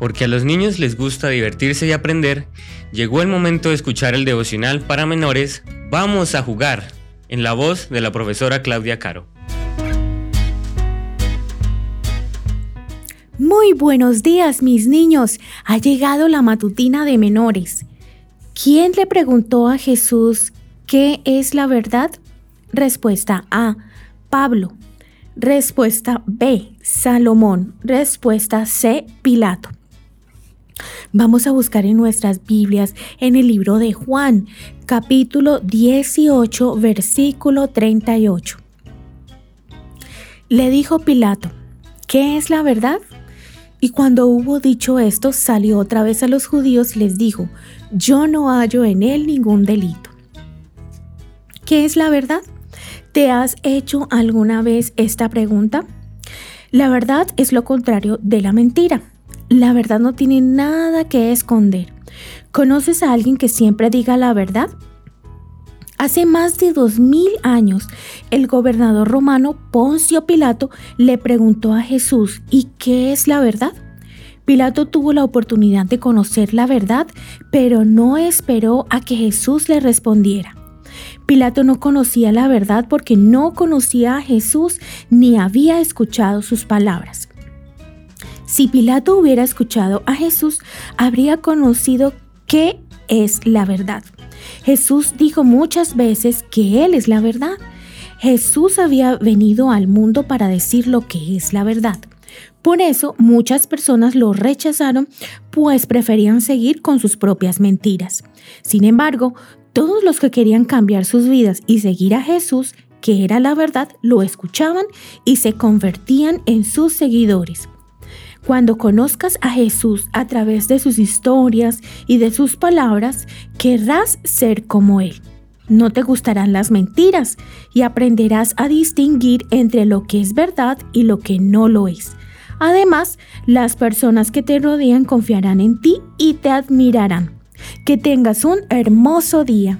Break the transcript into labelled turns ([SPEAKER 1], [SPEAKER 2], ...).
[SPEAKER 1] porque a los niños les gusta divertirse y aprender, llegó el momento de escuchar el devocional para menores Vamos a jugar, en la voz de la profesora Claudia Caro.
[SPEAKER 2] Muy buenos días, mis niños. Ha llegado la matutina de menores. ¿Quién le preguntó a Jesús qué es la verdad? Respuesta A. Pablo. Respuesta B. Salomón. Respuesta C. Pilato. Vamos a buscar en nuestras Biblias en el libro de Juan, capítulo 18, versículo 38. Le dijo Pilato, ¿qué es la verdad? Y cuando hubo dicho esto, salió otra vez a los judíos y les dijo, yo no hallo en él ningún delito. ¿Qué es la verdad? ¿Te has hecho alguna vez esta pregunta? La verdad es lo contrario de la mentira. La verdad no tiene nada que esconder. ¿Conoces a alguien que siempre diga la verdad? Hace más de dos mil años, el gobernador romano Poncio Pilato le preguntó a Jesús, ¿y qué es la verdad? Pilato tuvo la oportunidad de conocer la verdad, pero no esperó a que Jesús le respondiera. Pilato no conocía la verdad porque no conocía a Jesús ni había escuchado sus palabras. Si Pilato hubiera escuchado a Jesús, habría conocido qué es la verdad. Jesús dijo muchas veces que Él es la verdad. Jesús había venido al mundo para decir lo que es la verdad. Por eso muchas personas lo rechazaron, pues preferían seguir con sus propias mentiras. Sin embargo, todos los que querían cambiar sus vidas y seguir a Jesús, que era la verdad, lo escuchaban y se convertían en sus seguidores. Cuando conozcas a Jesús a través de sus historias y de sus palabras, querrás ser como Él. No te gustarán las mentiras y aprenderás a distinguir entre lo que es verdad y lo que no lo es. Además, las personas que te rodean confiarán en ti y te admirarán. Que tengas un hermoso día.